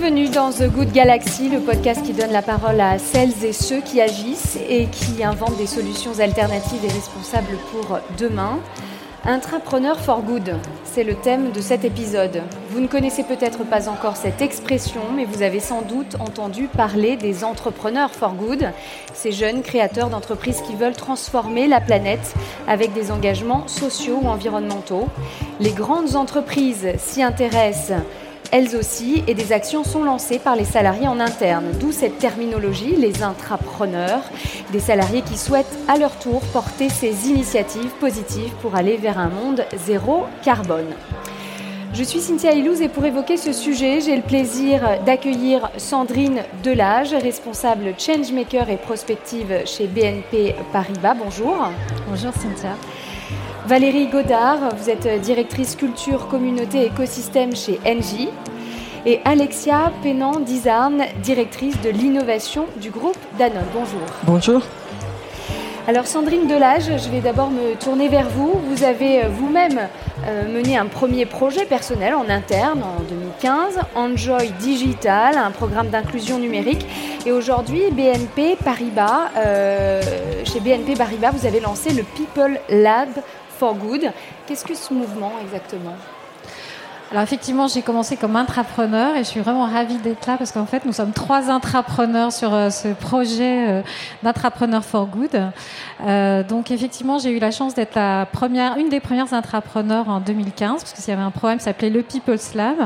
Bienvenue dans The Good Galaxy, le podcast qui donne la parole à celles et ceux qui agissent et qui inventent des solutions alternatives et responsables pour demain. Intrapreneur for Good, c'est le thème de cet épisode. Vous ne connaissez peut-être pas encore cette expression, mais vous avez sans doute entendu parler des entrepreneurs for good, ces jeunes créateurs d'entreprises qui veulent transformer la planète avec des engagements sociaux ou environnementaux. Les grandes entreprises s'y intéressent elles aussi, et des actions sont lancées par les salariés en interne, d'où cette terminologie, les intrapreneurs, des salariés qui souhaitent à leur tour porter ces initiatives positives pour aller vers un monde zéro carbone. Je suis Cynthia Ilouz et pour évoquer ce sujet, j'ai le plaisir d'accueillir Sandrine Delage, responsable Changemaker et prospective chez BNP Paribas. Bonjour. Bonjour Cynthia. Valérie Godard, vous êtes directrice culture, communauté, écosystème chez Engie. Et Alexia Pénan-Dizarn, directrice de l'innovation du groupe Danone. Bonjour. Bonjour. Alors Sandrine Delage, je vais d'abord me tourner vers vous. Vous avez euh, vous-même euh, mené un premier projet personnel en interne en 2015, Enjoy Digital, un programme d'inclusion numérique. Et aujourd'hui, BNP Paribas, euh, chez BNP Paribas, vous avez lancé le People Lab for Good. Qu'est-ce que ce mouvement exactement? Alors effectivement, j'ai commencé comme intrapreneur et je suis vraiment ravie d'être là parce qu'en fait, nous sommes trois intrapreneurs sur euh, ce projet euh, d'intrapreneur for good. Euh, donc effectivement, j'ai eu la chance d'être la première, une des premières intrapreneurs en 2015 parce qu'il y avait un programme qui s'appelait le People's Lab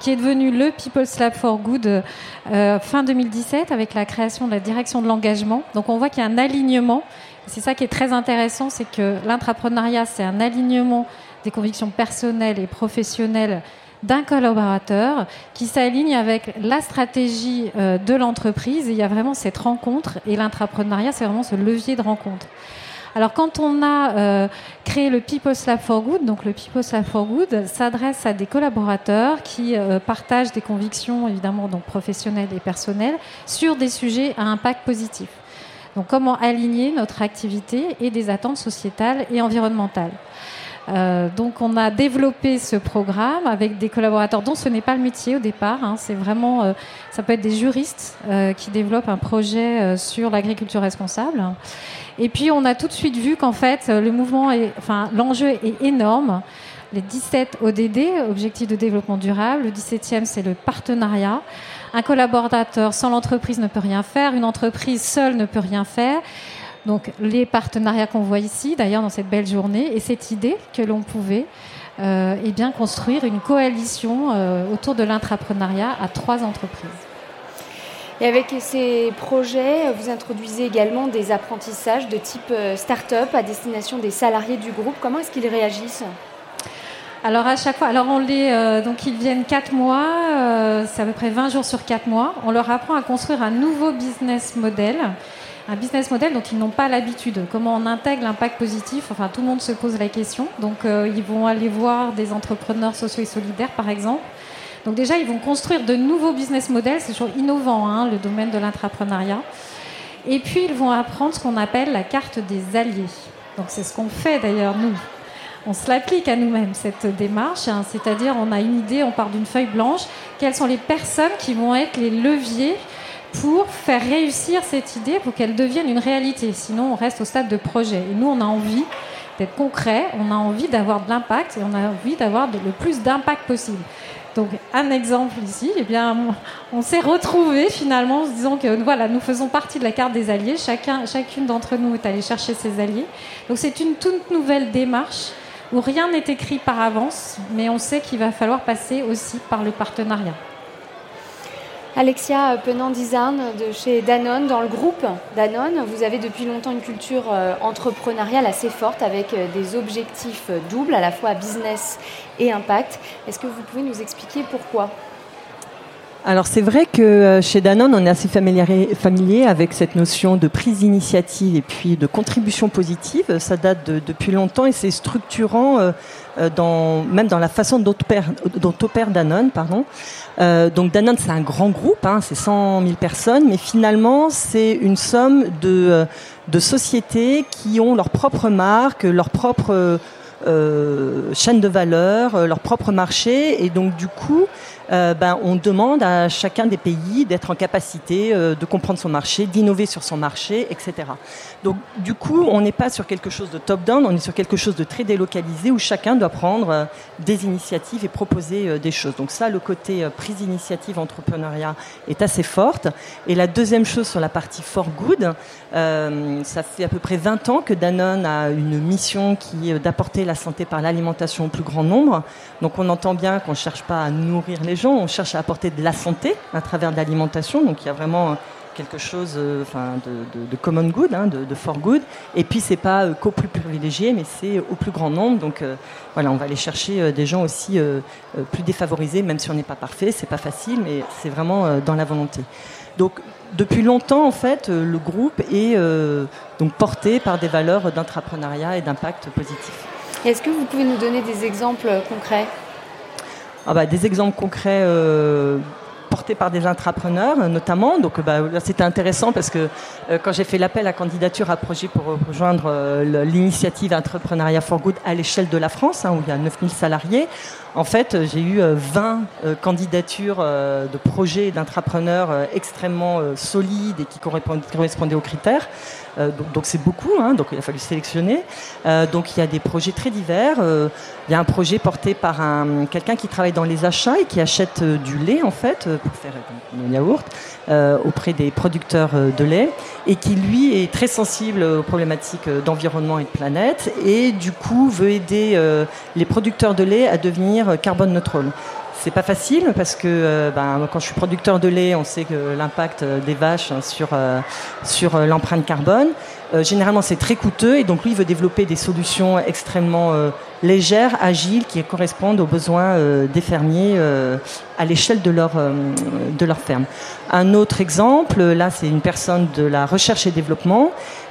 qui est devenu le People's Lab for Good fin 2017 avec la création de la direction de l'engagement. Donc on voit qu'il y a un alignement c'est ça qui est très intéressant, c'est que l'intrapreneuriat, c'est un alignement des convictions personnelles et professionnelles d'un collaborateur qui s'aligne avec la stratégie euh, de l'entreprise. il y a vraiment cette rencontre et l'intrapreneuriat, c'est vraiment ce levier de rencontre. Alors quand on a euh, créé le People's Lab for Good, donc le People's Lab for Good s'adresse à des collaborateurs qui euh, partagent des convictions évidemment donc professionnelles et personnelles sur des sujets à impact positif. Donc comment aligner notre activité et des attentes sociétales et environnementales. Euh, donc on a développé ce programme avec des collaborateurs dont ce n'est pas le métier au départ. Hein. c'est vraiment, euh, ça peut être des juristes euh, qui développent un projet sur l'agriculture responsable. Et puis on a tout de suite vu qu'en fait le mouvement, est, enfin l'enjeu est énorme. Les 17 ODD, Objectifs de développement durable, le 17e c'est le partenariat. Un collaborateur sans l'entreprise ne peut rien faire, une entreprise seule ne peut rien faire. Donc les partenariats qu'on voit ici, d'ailleurs dans cette belle journée, et cette idée que l'on pouvait euh, eh bien, construire une coalition euh, autour de l'intrapreneuriat à trois entreprises. Et avec ces projets, vous introduisez également des apprentissages de type euh, start-up à destination des salariés du groupe. Comment est-ce qu'ils réagissent? Alors à chaque fois, alors on les, euh, donc ils viennent 4 mois, euh, c'est à peu près 20 jours sur 4 mois. On leur apprend à construire un nouveau business model, un business model dont ils n'ont pas l'habitude. Comment on intègre l'impact positif? Enfin, tout le monde se pose la question. Donc euh, ils vont aller voir des entrepreneurs sociaux et solidaires, par exemple. Donc déjà, ils vont construire de nouveaux business models. C'est toujours innovant, hein, le domaine de l'intrapreneuriat. Et puis ils vont apprendre ce qu'on appelle la carte des alliés. Donc c'est ce qu'on fait d'ailleurs nous on se l'applique à nous-mêmes, cette démarche. Hein. C'est-à-dire, on a une idée, on part d'une feuille blanche. Quelles sont les personnes qui vont être les leviers pour faire réussir cette idée, pour qu'elle devienne une réalité? Sinon, on reste au stade de projet. Et nous, on a envie d'être concret, on a envie d'avoir de l'impact et on a envie d'avoir le plus d'impact possible. Donc, un exemple ici, eh bien, on s'est retrouvés finalement en se disant que voilà, nous faisons partie de la carte des alliés. Chacun, chacune d'entre nous est allée chercher ses alliés. Donc, c'est une toute nouvelle démarche où rien n'est écrit par avance, mais on sait qu'il va falloir passer aussi par le partenariat. Alexia Penand-Dizarn de chez Danone, dans le groupe Danone, vous avez depuis longtemps une culture euh, entrepreneuriale assez forte avec euh, des objectifs doubles, à la fois business et impact. Est-ce que vous pouvez nous expliquer pourquoi? Alors c'est vrai que euh, chez Danone, on est assez familier, avec cette notion de prise d'initiative et puis de contribution positive. Ça date depuis longtemps et c'est structurant, euh, euh, dans, même dans la façon dont opère, Danone. Pardon. donc Danone, c'est un grand groupe, hein, c'est 100 000 personnes, mais finalement c'est une somme de, de sociétés qui ont leur propre marque, leur propre chaîne de valeur, leur propre marché, et donc du coup euh, ben, on demande à chacun des pays d'être en capacité euh, de comprendre son marché, d'innover sur son marché, etc. Donc du coup, on n'est pas sur quelque chose de top-down, on est sur quelque chose de très délocalisé où chacun doit prendre euh, des initiatives et proposer des choses. Donc ça, le côté prise d'initiative, entrepreneuriat est assez forte. Et la deuxième chose sur la partie for good, ça fait à peu près 20 ans que Danone a une mission qui est d'apporter la santé par l'alimentation au plus grand nombre. Donc on entend bien qu'on ne cherche pas à nourrir les on cherche à apporter de la santé à travers de l'alimentation. Donc il y a vraiment quelque chose euh, de, common good, hein, de, for good. Et puis c'est pas euh, qu'au plus privilégié, mais c'est au plus grand nombre. Donc euh, voilà, on va aller chercher des gens aussi plus défavorisés, même si on n'est pas parfait, c'est pas facile, mais c'est vraiment dans la volonté. Donc depuis longtemps, en fait, le groupe est donc porté par des valeurs d'entrepreneuriat et d'impact positif. Est-ce que vous pouvez nous donner des exemples concrets? Ah bah, Des exemples concrets euh, portés par des intrapreneurs notamment. Donc bah, c'était intéressant parce que euh, quand j'ai fait l'appel à candidature à projet pour rejoindre euh, l'initiative Entrepreneuriat for Good à l'échelle de la France, hein, où il y a 9000 salariés, en fait, j'ai eu 20 candidatures de projets d'intrapreneurs extrêmement solides et qui correspondaient aux critères. Euh, donc c'est beaucoup, hein, donc il a fallu sélectionner. Euh, donc il y a des projets très divers. Euh, il y a un projet porté par un, quelqu'un qui travaille dans les achats et qui achète du lait en fait pour faire du yaourt auprès des producteurs de lait et qui lui est très sensible aux problématiques d'environnement et de planète et du coup veut aider les producteurs de lait à devenir carbone neutral. C'est pas facile parce que euh, ben, quand je suis producteur de lait, on sait que l'impact euh, des vaches hein, sur, euh, sur l'empreinte carbone. généralement, c'est très coûteux et donc lui, il veut développer des solutions extrêmement légères, agiles, qui correspondent aux besoins des fermiers à l'échelle de de leur ferme. Un autre exemple, là, c'est une personne de la recherche et développement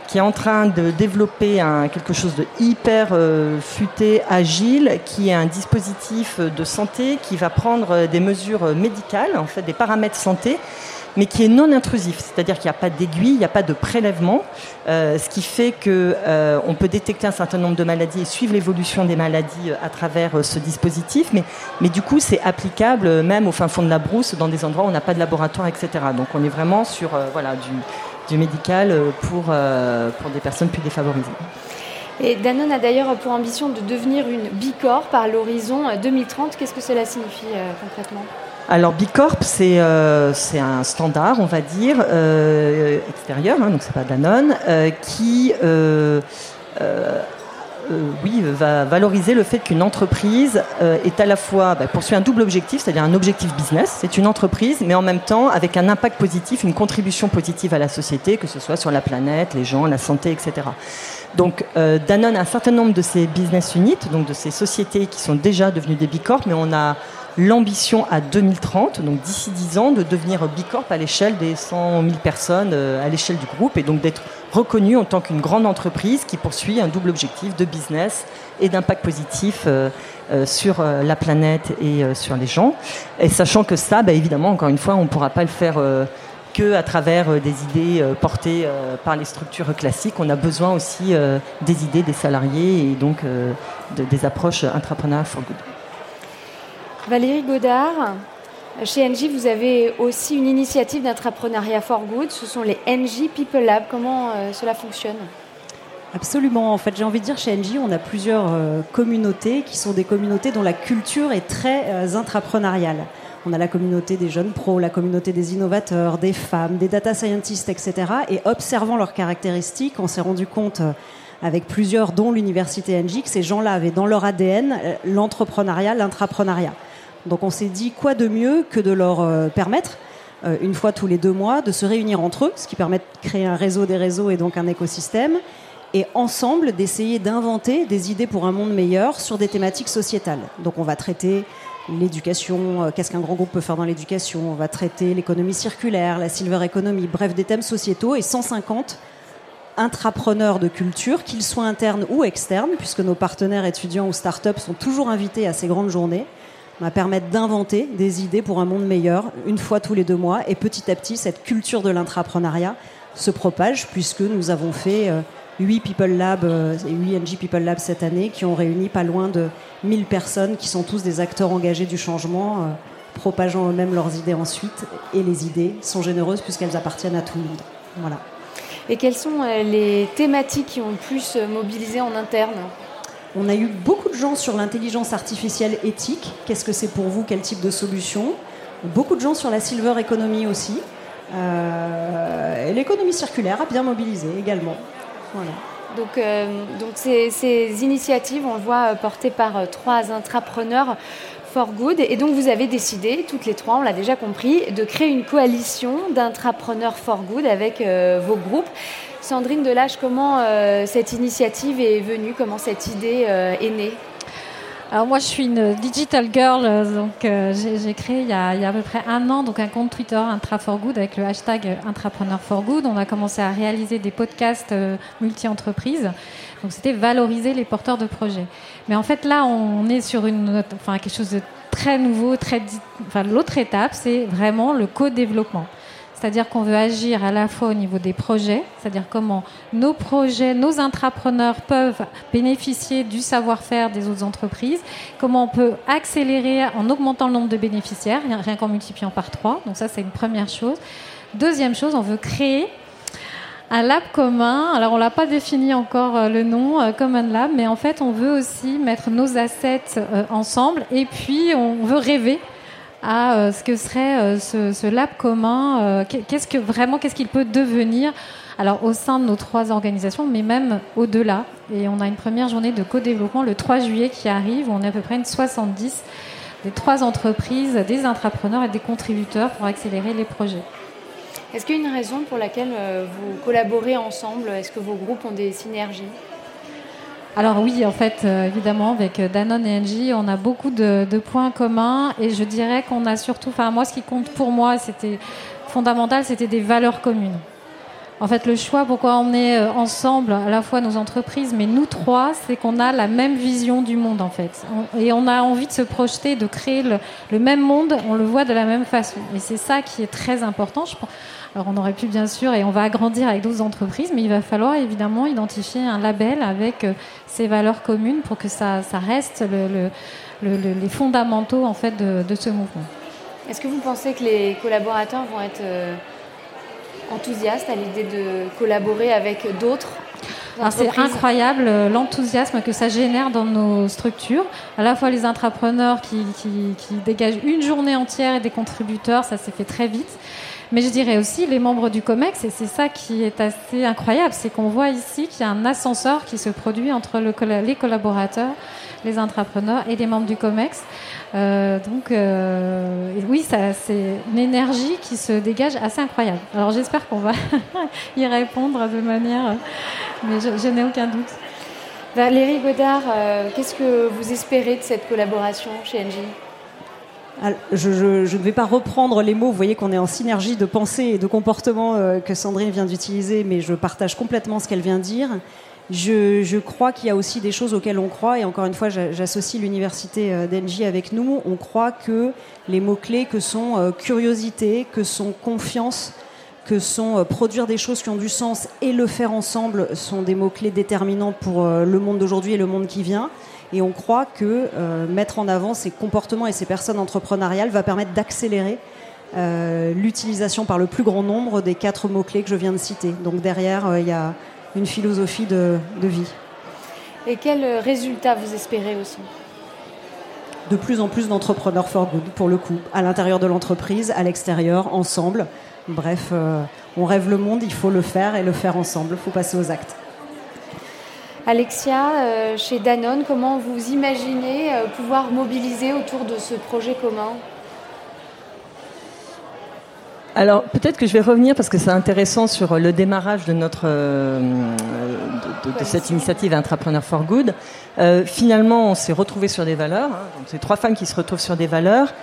qui est en train de développer quelque chose de hyper euh, futé, agile, qui est un dispositif de santé qui va prendre des mesures médicales, en fait des paramètres santé, mais qui est non intrusif, c'est-à-dire qu'il n'y a pas d'aiguille, il n'y a pas de prélèvement, euh, ce qui fait que euh, on peut détecter un certain nombre de maladies et suivre l'évolution des maladies à travers ce dispositif, mais, mais du coup c'est applicable même au fin fond de la brousse, dans des endroits où on n'a pas de laboratoire, etc. Donc on est vraiment sur voilà du du médical euh, pour, euh, pour des personnes plus défavorisées. Et Danone a d'ailleurs pour ambition de devenir une Bicorp par l'horizon 2030. Euh, Qu'est-ce que cela signifie concrètement? Alors Bicorp, c'est un standard, on va dire, extérieur, hein, donc c'est pas Danone, qui euh, oui, va valoriser le fait qu'une entreprise euh, est à la fois bah, poursuit un double objectif, c'est-à-dire un objectif business. C'est une entreprise, mais en même temps avec un impact positif, une contribution positive à la société, que ce soit sur la planète, les gens, la santé, etc. Donc euh, Danone a un certain nombre de ces business units, donc de ces sociétés qui sont déjà devenues des bicorps, mais on a l'ambition à 2030, donc d'ici 10 ans, de devenir Bicorp à l'échelle des 100 000 personnes à l'échelle du groupe et donc d'être reconnue en tant qu'une grande entreprise qui poursuit un double objectif de business et d'impact positif euh, euh, sur euh, la planète et sur les gens. Et sachant que ça, bah, évidemment, encore une fois, on ne pourra pas le faire que à travers des idées portées par les structures classiques. On a besoin aussi des idées des salariés et donc des approches intrapreneuriales for good. Valérie Godard, chez NJ, vous avez aussi une initiative d'entrepreneuriat for good. Ce sont les NJ People Lab. Comment euh, cela fonctionne? Absolument. En fait, j'ai envie de dire, chez NJ, on a plusieurs euh, communautés qui sont des communautés dont la culture est très euh, intrapreneuriale. On a la communauté des jeunes pros, la communauté des innovateurs, des femmes, des data scientists, etc. Et observant leurs caractéristiques, on s'est rendu compte avec plusieurs, dont l'université NJ, que ces gens-là avaient dans leur ADN l'entrepreneuriat, l'intrapreneuriat. Donc on s'est dit quoi de mieux que de leur euh, permettre, euh, une fois tous les deux mois, de se réunir entre eux, ce qui permet de créer un réseau des réseaux et donc un écosystème, et ensemble d'essayer d'inventer des idées pour un monde meilleur sur des thématiques sociétales. Donc on va traiter l'éducation, euh, qu'est-ce qu'un grand groupe peut faire dans l'éducation, on va traiter l'économie circulaire, la silver economy, bref, des thèmes sociétaux et 150 intrapreneurs de culture, qu'ils soient internes ou externes, puisque nos partenaires étudiants ou start-up sont toujours invités à ces grandes journées va permettre d'inventer des idées pour un monde meilleur une fois tous les deux mois. Et petit à petit, cette culture de l'intrapreneuriat se propage puisque nous avons fait 8 euh, People Lab euh, et 8 NG People Lab cette année qui ont réuni pas loin de 1000 personnes qui sont tous des acteurs engagés du changement euh, propageant eux-mêmes leurs idées ensuite. Et les idées sont généreuses puisqu'elles appartiennent à tout le monde. Voilà. Et quelles sont les thématiques qui ont le plus mobilisé en interne? On a eu beaucoup de gens sur l'intelligence artificielle éthique. Qu'est-ce que c'est pour vous? Quel type de solution? Beaucoup de gens sur la silver economy aussi. Euh, et l'économie circulaire a bien mobilisé également. Voilà. Donc, euh, donc ces, initiatives, on le voit, euh, portées par trois intrapreneurs for good. Et donc vous avez décidé, toutes les trois, on l'a déjà compris, de créer une coalition d'intrapreneurs for good avec vos groupes. Sandrine Delage, comment cette initiative est venue? Comment cette idée est née? Alors moi, je suis une digital girl, euh, donc euh, j'ai créé il y, a, à peu près un an donc un compte Twitter Intra for Good avec le hashtag Intrapreneur for Good. On a commencé à réaliser des podcasts euh, multi-entreprises. Donc c'était valoriser les porteurs de projets. Mais en fait là, on est sur une, enfin quelque chose de très nouveau, très, enfin l'autre étape, c'est vraiment le co-développement. C'est-à-dire qu'on veut agir à la fois au niveau des projets, c'est-à-dire comment nos projets, nos intrapreneurs peuvent bénéficier du savoir-faire des autres entreprises, comment on peut accélérer en augmentant le nombre de bénéficiaires, rien qu'en multipliant par trois. Donc ça, c'est une première chose. Deuxième chose, on veut créer un lab commun. Alors, on l'a pas défini encore euh, le nom, euh, Common Lab, mais en fait, on veut aussi mettre nos assets euh, ensemble et puis on veut rêver à euh, ce que serait euh, ce, lab commun. Euh, qu'est-ce que vraiment, qu'est-ce qu'il peut devenir alors au sein de nos trois organisations, mais même au-delà. Et on a une première journée de co-développement le 3 juillet qui arrive, où on est à peu près une 70 des trois entreprises, des intrapreneurs et des contributeurs pour accélérer les projets. Est-ce qu'il y a une raison pour laquelle vous collaborez ensemble? Est-ce que vos groupes ont des synergies? Alors oui, en fait, euh, évidemment, avec Danone et Engie, on a beaucoup de, points communs et je dirais qu'on a surtout, enfin moi, ce qui compte pour moi, c'était fondamental, c'était des valeurs communes. En fait, le choix pourquoi on est euh, ensemble, à la fois nos entreprises, mais nous trois, c'est qu'on a la même vision du monde, en fait. et on a envie de se projeter, de créer le, même monde, on le voit de la même façon. Et c'est ça qui est très important. Alors on aurait pu bien sûr, et on va agrandir avec d'autres entreprises, mais il va falloir évidemment identifier un label avec euh, ces valeurs communes pour que ça, reste le, les fondamentaux en fait de, ce mouvement. Est-ce que vous pensez que les collaborateurs vont être enthousiastes à l'idée de collaborer avec d'autres c'est incroyable euh, l'enthousiasme que ça génère dans nos structures. À la fois les intrapreneurs qui, qui, qui, dégagent une journée entière et des contributeurs, ça s'est fait très vite. Mais je dirais aussi les membres du COMEX, et c'est ça qui est assez incroyable, c'est qu'on voit ici qu'il y a un ascenseur qui se produit entre le, les collaborateurs, les entrepreneurs et les membres du COMEX. Euh, donc euh, oui, c'est une énergie qui se dégage assez incroyable. Alors j'espère qu'on va y répondre de manière, mais je, n'ai aucun doute. Valérie Godard, euh, qu'est-ce que vous espérez de cette collaboration chez Engie? Je, ne vais pas reprendre les mots, vous voyez qu'on est en synergie de pensée et de comportement euh, que Sandrine vient d'utiliser, mais je partage complètement ce qu'elle vient de dire. Je, crois qu'il y a aussi des choses auxquelles on croit, et encore une fois, j'associe l'université euh, d'Engie avec nous. On croit que les mots-clés que sont euh, curiosité, que sont confiance, que sont produire des choses qui ont du sens et le faire ensemble sont des mots-clés déterminants pour le monde d'aujourd'hui et le monde qui vient. Et on croit que euh, mettre en avant ces comportements et ces personnes entrepreneuriales va permettre d'accélérer euh, l'utilisation par le plus grand nombre des quatre mots-clés que je viens de citer. Donc derrière, euh, il y a une philosophie de, vie. Et quels résultats vous espérez aussi? De plus en plus d'entrepreneurs for good, pour le coup, à l'intérieur de l'entreprise, à l'extérieur, ensemble. Bref, on rêve le monde, il faut le faire et le faire ensemble, il faut passer aux actes. Alexia, euh, chez Danone, comment vous imaginez euh, pouvoir mobiliser autour de ce projet commun? Alors peut-être que je vais revenir parce que c'est intéressant sur le démarrage de notre euh, de, cette initiative Entrepreneur for Good. finalement, on s'est retrouvé sur des valeurs. Hein, c'est trois femmes qui se retrouvent sur des valeurs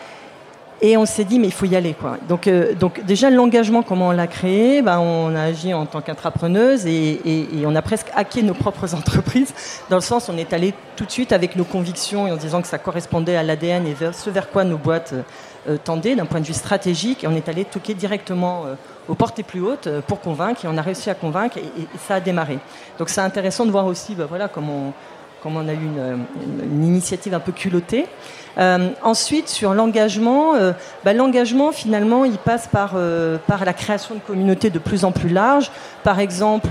et on s'est dit, mais il faut y aller. Quoi. Donc, euh, donc déjà, l'engagement, comment on l'a créé? Ben, On a agi en tant qu'intrapreneuse et, et, on a presque hacké nos propres entreprises, dans le sens on est allé tout de suite avec nos convictions et en disant que ça correspondait à l'ADN et vers, ce vers quoi nos boîtes euh, tendaient d'un point de vue stratégique. Et on est allé toquer directement euh, aux portes les plus hautes pour convaincre et on a réussi à convaincre et, ça a démarré. Donc c'est intéressant de voir aussi ben, voilà, comment comme on a eu une, initiative un peu culottée. Euh, ensuite, sur l'engagement, euh, bah, l'engagement finalement, il passe par, par la création de communautés de plus en plus larges. Par exemple,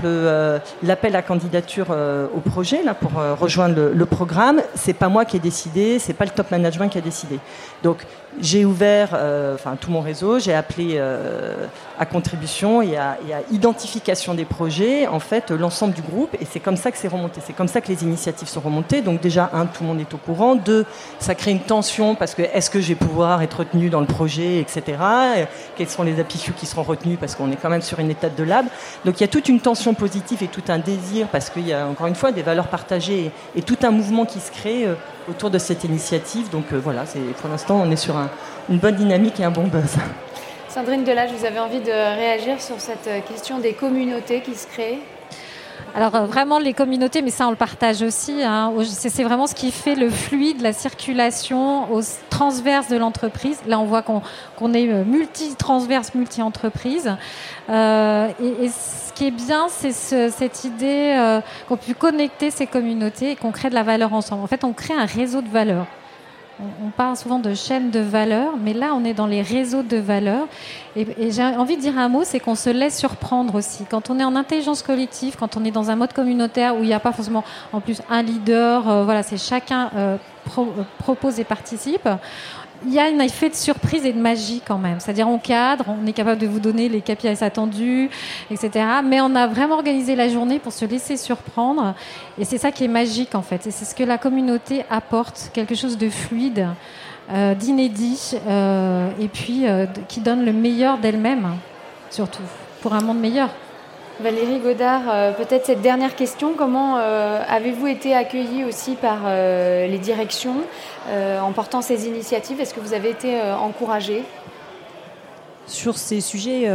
l'appel à candidature au projet là pour rejoindre le, le programme, c'est pas moi qui ai décidé, c'est pas le top management qui a décidé. Donc j'ai ouvert euh, tout mon réseau, j'ai appelé euh, à contribution et à, identification des projets, en fait, l'ensemble du groupe. Et c'est comme ça que c'est remonté. C'est comme ça que les initiatives sont Donc déjà, un, tout le monde est au courant. Deux, ça crée une tension parce que est-ce que je vais pouvoir être retenu dans le projet, etc. Quels sont les appuis qui seront retenus parce qu'on est quand même sur une étape de lab. Donc il y a toute une tension positive et tout un désir parce qu'il y a encore une fois des valeurs partagées et, tout un mouvement qui se crée euh, autour de cette initiative. Donc voilà, pour l'instant, on est sur un une bonne dynamique et un bon buzz. Sandrine Delage, vous avez envie de réagir sur cette question des communautés qui se créent? Alors euh, vraiment les communautés, mais ça on le partage aussi. Hein. c'est vraiment ce qui fait le fluide, la circulation au transverse de l'entreprise. Là on voit qu'on est euh, multi-transverse, multi-entreprise. Euh, et, ce qui est bien, c'est cette idée qu'on puisse connecter ces communautés et qu'on crée de la valeur ensemble. En fait, on crée un réseau de valeurs. On, parle souvent de chaînes de valeur, mais là, on est dans les réseaux de valeurs. Et, j'ai envie de dire un mot, c'est qu'on se laisse surprendre aussi. Quand on est en intelligence collective, quand on est dans un mode communautaire où il n'y a pas forcément en plus un leader, euh, voilà, c'est chacun euh, euh, propose et participe il y a un effet de surprise et de magie quand même. C'est-à-dire on cadre, on est capable de vous donner les KPIs attendus, etc. Mais on a vraiment organisé la journée pour se laisser surprendre. Et c'est ça qui est magique en fait. Et c'est ce que la communauté apporte, quelque chose de fluide, euh, d'inédit, euh, et puis euh, qui donne le meilleur d'elle-même, surtout, pour un monde meilleur. Valérie Godard, peut-être cette dernière question, comment avez-vous été accueillie aussi par les directions? En portant ces initiatives Est-ce que vous avez été encouragée sur ces sujets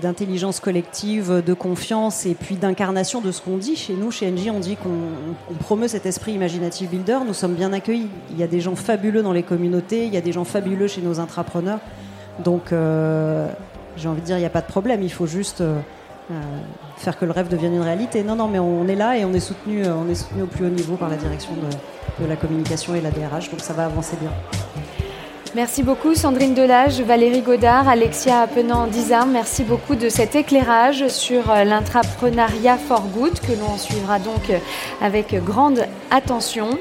d'intelligence collective, de confiance et puis d'incarnation de ce qu'on dit chez nous, chez NJ, on dit qu'on promeut cet esprit imaginative builder. Nous sommes bien accueillis. Il y a des gens fabuleux dans les communautés, il y a des gens fabuleux chez nos intrapreneurs. Donc, j'ai envie de dire, il n'y a pas de problème. Il faut juste euh, faire que le rêve devienne une réalité. Non, non, mais on est là et on est soutenu, euh, on est soutenu au plus haut niveau par la direction de, la communication et la DRH, donc ça va avancer bien. Merci beaucoup Sandrine Delage, Valérie Godard, Alexia Penant-Dizarme. Merci beaucoup de cet éclairage sur euh, l'intrapreneuriat for good que l'on suivra donc avec grande attention.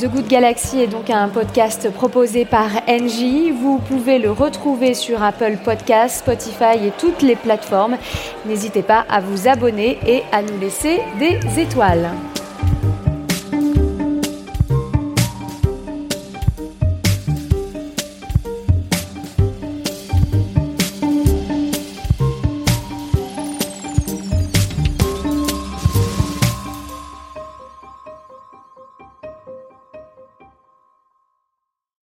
The Good Galaxy est donc un podcast proposé par Engie. Vous pouvez le retrouver sur Apple Podcasts, Spotify et toutes les plateformes. N'hésitez pas à vous abonner et à nous laisser des étoiles.